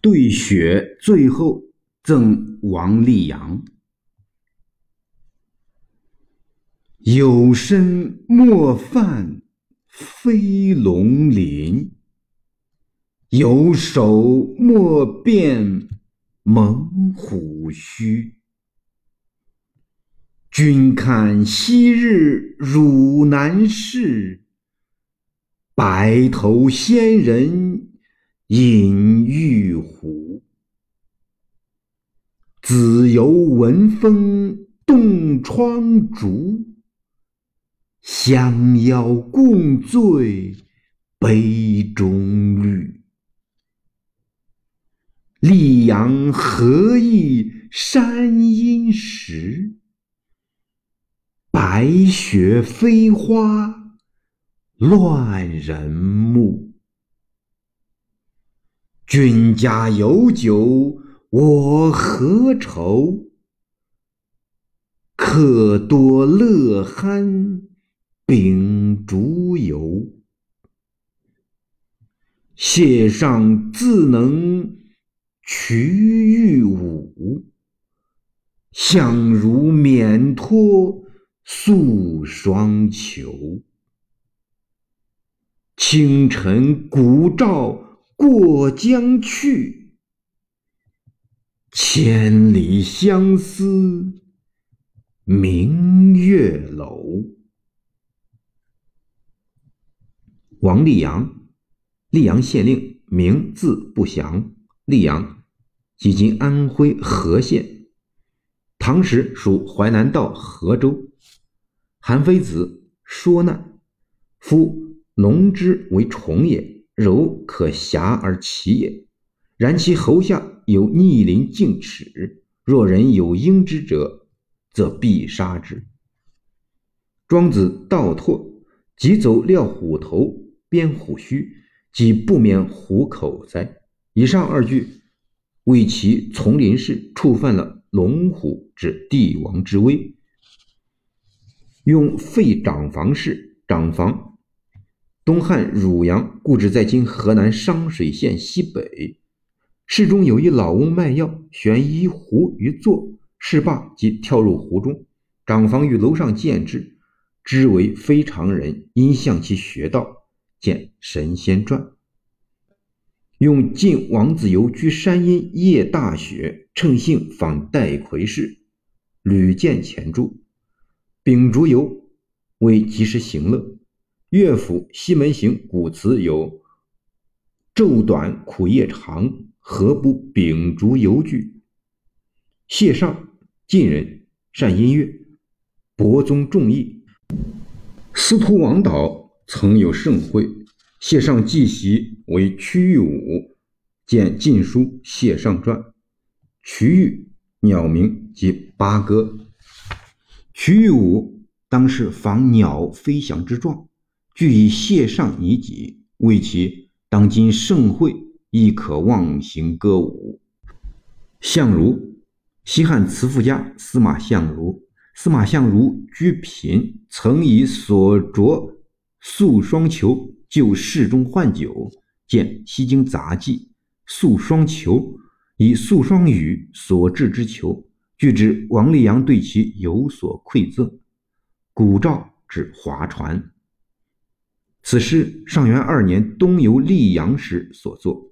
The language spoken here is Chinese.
对雪最后赠王立阳。有身莫犯飞龙鳞，有手莫变猛虎须。君看昔日汝南市，白头仙人饮玉壶。子游闻风动窗烛。相邀共醉杯中绿，溧阳何意山阴时？白雪飞花乱人目。君家有酒我何愁？客多乐酣。秉烛游，谢上自能瞿玉舞，相如免托素双裘。清晨古照过江去，千里相思明月楼。王立阳，溧阳县令，名字不详。溧阳，即今安徽和县。唐时属淮南道和州。韩非子说难，夫龙之为虫也，柔可侠而齐也。然其喉下有逆鳞径齿，若人有应之者，则必杀之。庄子道拓，即走料虎头。编虎须，即不免虎口哉？以上二句为其丛林式触犯了龙虎之帝王之威，用废长房式。长房，东汉汝阳，故址在今河南商水县西北。市中有一老翁卖药，悬一壶于座，市罢即跳入湖中。长房于楼上见之，知为非常人，因向其学道。见《神仙传》，用晋王子游居山阴夜大雪，乘兴访戴逵氏，屡见前著。秉烛游为及时行乐。乐府《西门行》古词有“昼短苦夜长，何不秉烛游句”。谢尚，晋人，善音乐，博宗众义。司徒王导。曾有盛会，谢尚继席为屈玉武，见《晋书谢尚传》。屈玉鸟鸣即八哥。屈玉武当是仿鸟飞翔之状，俱以谢上以己，为其当今盛会亦可忘形歌舞。相如，西汉词赋家司马相如。司马相如居贫，曾以所着。素双求救世中换酒，见《西京杂记》。素双裘以素双羽所制之球，据知王立阳对其有所馈赠。古诏指划船。此诗上元二年东游溧阳时所作。